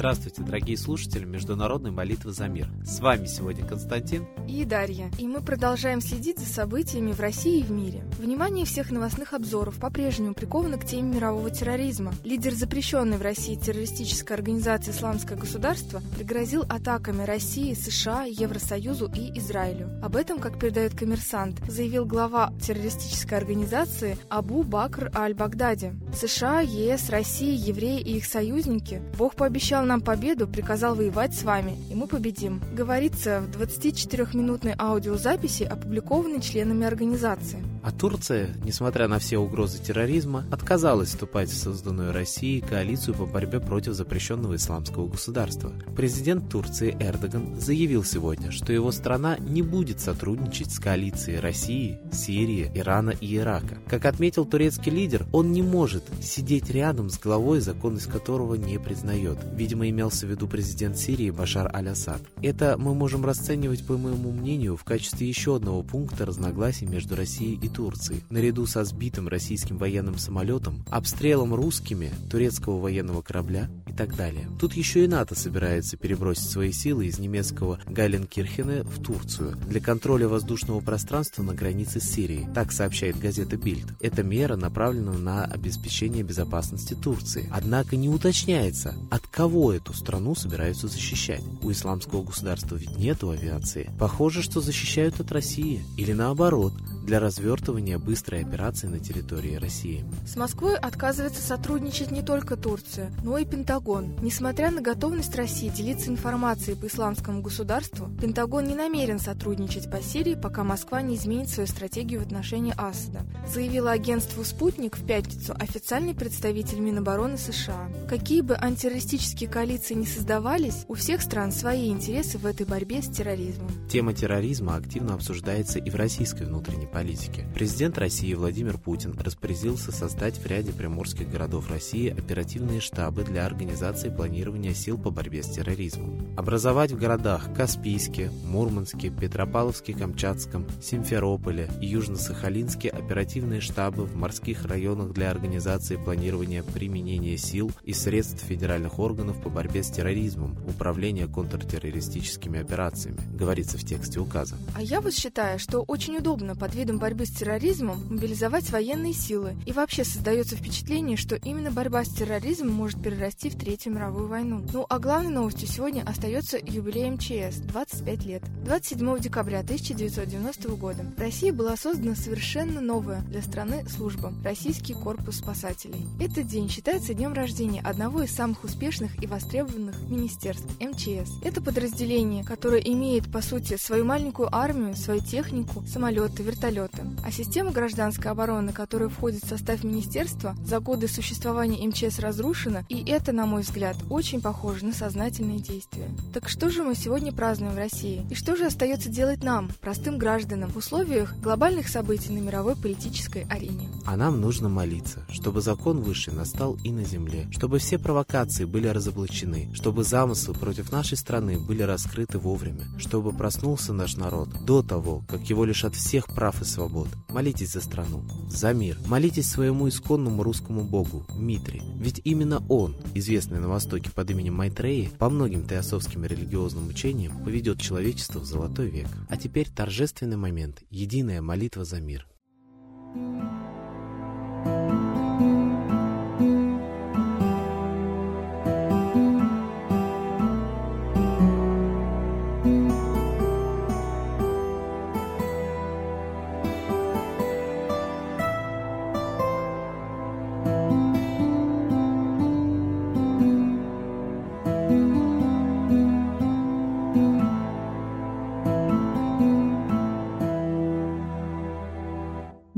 Здравствуйте, дорогие слушатели Международной молитвы за мир. С вами сегодня Константин и Дарья. И мы продолжаем следить за событиями в России и в мире. Внимание всех новостных обзоров по-прежнему приковано к теме мирового терроризма. Лидер запрещенной в России террористической организации «Исламское государство» пригрозил атаками России, США, Евросоюзу и Израилю. Об этом, как передает коммерсант, заявил глава террористической организации Абу Бакр Аль-Багдади. США, ЕС, Россия, евреи и их союзники. Бог пообещал обещал нам победу, приказал воевать с вами, и мы победим. Говорится в 24-минутной аудиозаписи, опубликованной членами организации. А Турция, несмотря на все угрозы терроризма, отказалась вступать в созданную Россией коалицию по борьбе против запрещенного исламского государства. Президент Турции Эрдоган заявил сегодня, что его страна не будет сотрудничать с коалицией России, Сирии, Ирана и Ирака. Как отметил турецкий лидер, он не может сидеть рядом с главой, законность которого не признает. Видимо, имелся в виду президент Сирии Башар Аль-Асад. Это мы можем расценивать, по моему мнению, в качестве еще одного пункта разногласий между Россией и Турции, наряду со сбитым российским военным самолетом, обстрелом русскими турецкого военного корабля и так далее. Тут еще и НАТО собирается перебросить свои силы из немецкого Гайленкирхена в Турцию для контроля воздушного пространства на границе с Сирией. Так сообщает газета Бильд. Эта мера направлена на обеспечение безопасности Турции. Однако не уточняется, от кого эту страну собираются защищать. У исламского государства ведь нету авиации. Похоже, что защищают от России. Или наоборот, для развертывания быстрой операции на территории России. С Москвой отказывается сотрудничать не только Турция, но и Пентагон. Несмотря на готовность России делиться информацией по исламскому государству, Пентагон не намерен сотрудничать по Сирии, пока Москва не изменит свою стратегию в отношении Асада, заявила агентству «Спутник» в пятницу официальный представитель Минобороны США. Какие бы антитеррористические коалиции не создавались, у всех стран свои интересы в этой борьбе с терроризмом. Тема терроризма активно обсуждается и в российской внутренней политики. Президент России Владимир Путин распорядился создать в ряде приморских городов России оперативные штабы для организации планирования сил по борьбе с терроризмом. Образовать в городах Каспийске, Мурманске, Петропавловске, Камчатском, Симферополе и Южно-Сахалинске оперативные штабы в морских районах для организации планирования применения сил и средств федеральных органов по борьбе с терроризмом, управления контртеррористическими операциями, говорится в тексте указа. А я вот считаю, что очень удобно под видом борьбы с терроризмом мобилизовать военные силы. И вообще создается впечатление, что именно борьба с терроризмом может перерасти в Третью мировую войну. Ну а главной новостью сегодня остается юбилей МЧС – 25 лет. 27 декабря 1990 года в России была создана совершенно новая для страны служба – Российский корпус спасателей. Этот день считается днем рождения одного из самых успешных и востребованных министерств – МЧС. Это подразделение, которое имеет, по сути, свою маленькую армию, свою технику, самолеты, вертолеты, вертолеты. А система гражданской обороны, которая входит в состав министерства, за годы существования МЧС разрушена, и это, на мой взгляд, очень похоже на сознательные действия. Так что же мы сегодня празднуем в России? И что же остается делать нам, простым гражданам, в условиях глобальных событий на мировой политической арене? А нам нужно молиться, чтобы закон высший настал и на земле, чтобы все провокации были разоблачены, чтобы замыслы против нашей страны были раскрыты вовремя, чтобы проснулся наш народ до того, как его лишат всех прав и свобод. Молитесь за страну, за мир. Молитесь своему исконному русскому богу, Митре. Ведь именно он, известный на Востоке под именем Майтреи, по многим теософским религиозным учениям поведет человечество в золотой век. А теперь торжественный момент, единая молитва за мир. thank you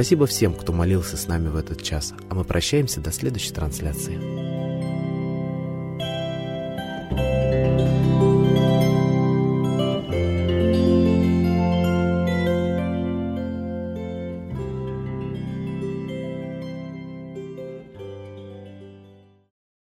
Спасибо всем, кто молился с нами в этот час, а мы прощаемся до следующей трансляции.